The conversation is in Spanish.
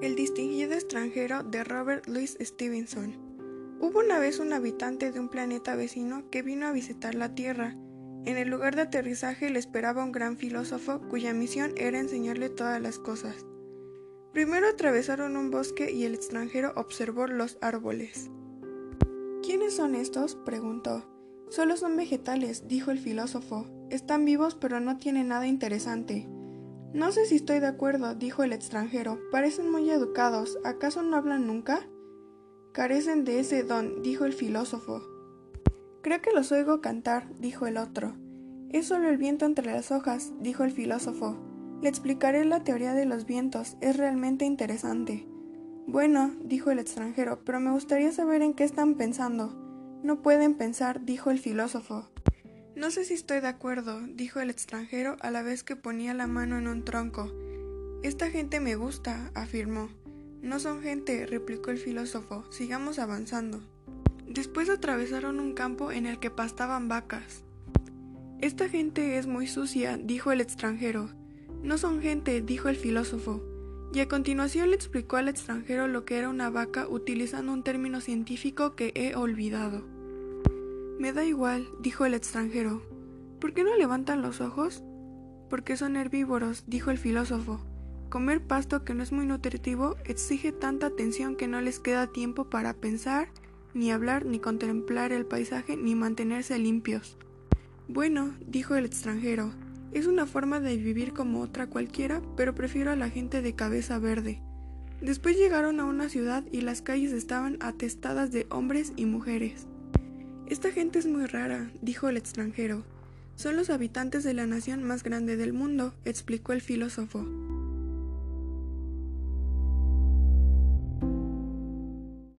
El distinguido extranjero de Robert Louis Stevenson. Hubo una vez un habitante de un planeta vecino que vino a visitar la Tierra. En el lugar de aterrizaje le esperaba un gran filósofo cuya misión era enseñarle todas las cosas. Primero atravesaron un bosque y el extranjero observó los árboles. ¿Quiénes son estos? preguntó. Solo son vegetales, dijo el filósofo. Están vivos pero no tienen nada interesante. No sé si estoy de acuerdo, dijo el extranjero. Parecen muy educados. ¿Acaso no hablan nunca? Carecen de ese don, dijo el filósofo. Creo que los oigo cantar, dijo el otro. Es solo el viento entre las hojas, dijo el filósofo. Le explicaré la teoría de los vientos. Es realmente interesante. Bueno, dijo el extranjero, pero me gustaría saber en qué están pensando. No pueden pensar, dijo el filósofo. No sé si estoy de acuerdo, dijo el extranjero a la vez que ponía la mano en un tronco. Esta gente me gusta, afirmó. No son gente, replicó el filósofo. Sigamos avanzando. Después atravesaron un campo en el que pastaban vacas. Esta gente es muy sucia, dijo el extranjero. No son gente, dijo el filósofo. Y a continuación le explicó al extranjero lo que era una vaca utilizando un término científico que he olvidado. Me da igual, dijo el extranjero. ¿Por qué no levantan los ojos? Porque son herbívoros, dijo el filósofo. Comer pasto que no es muy nutritivo exige tanta atención que no les queda tiempo para pensar, ni hablar, ni contemplar el paisaje, ni mantenerse limpios. Bueno, dijo el extranjero, es una forma de vivir como otra cualquiera, pero prefiero a la gente de cabeza verde. Después llegaron a una ciudad y las calles estaban atestadas de hombres y mujeres. Esta gente es muy rara, dijo el extranjero. Son los habitantes de la nación más grande del mundo, explicó el filósofo.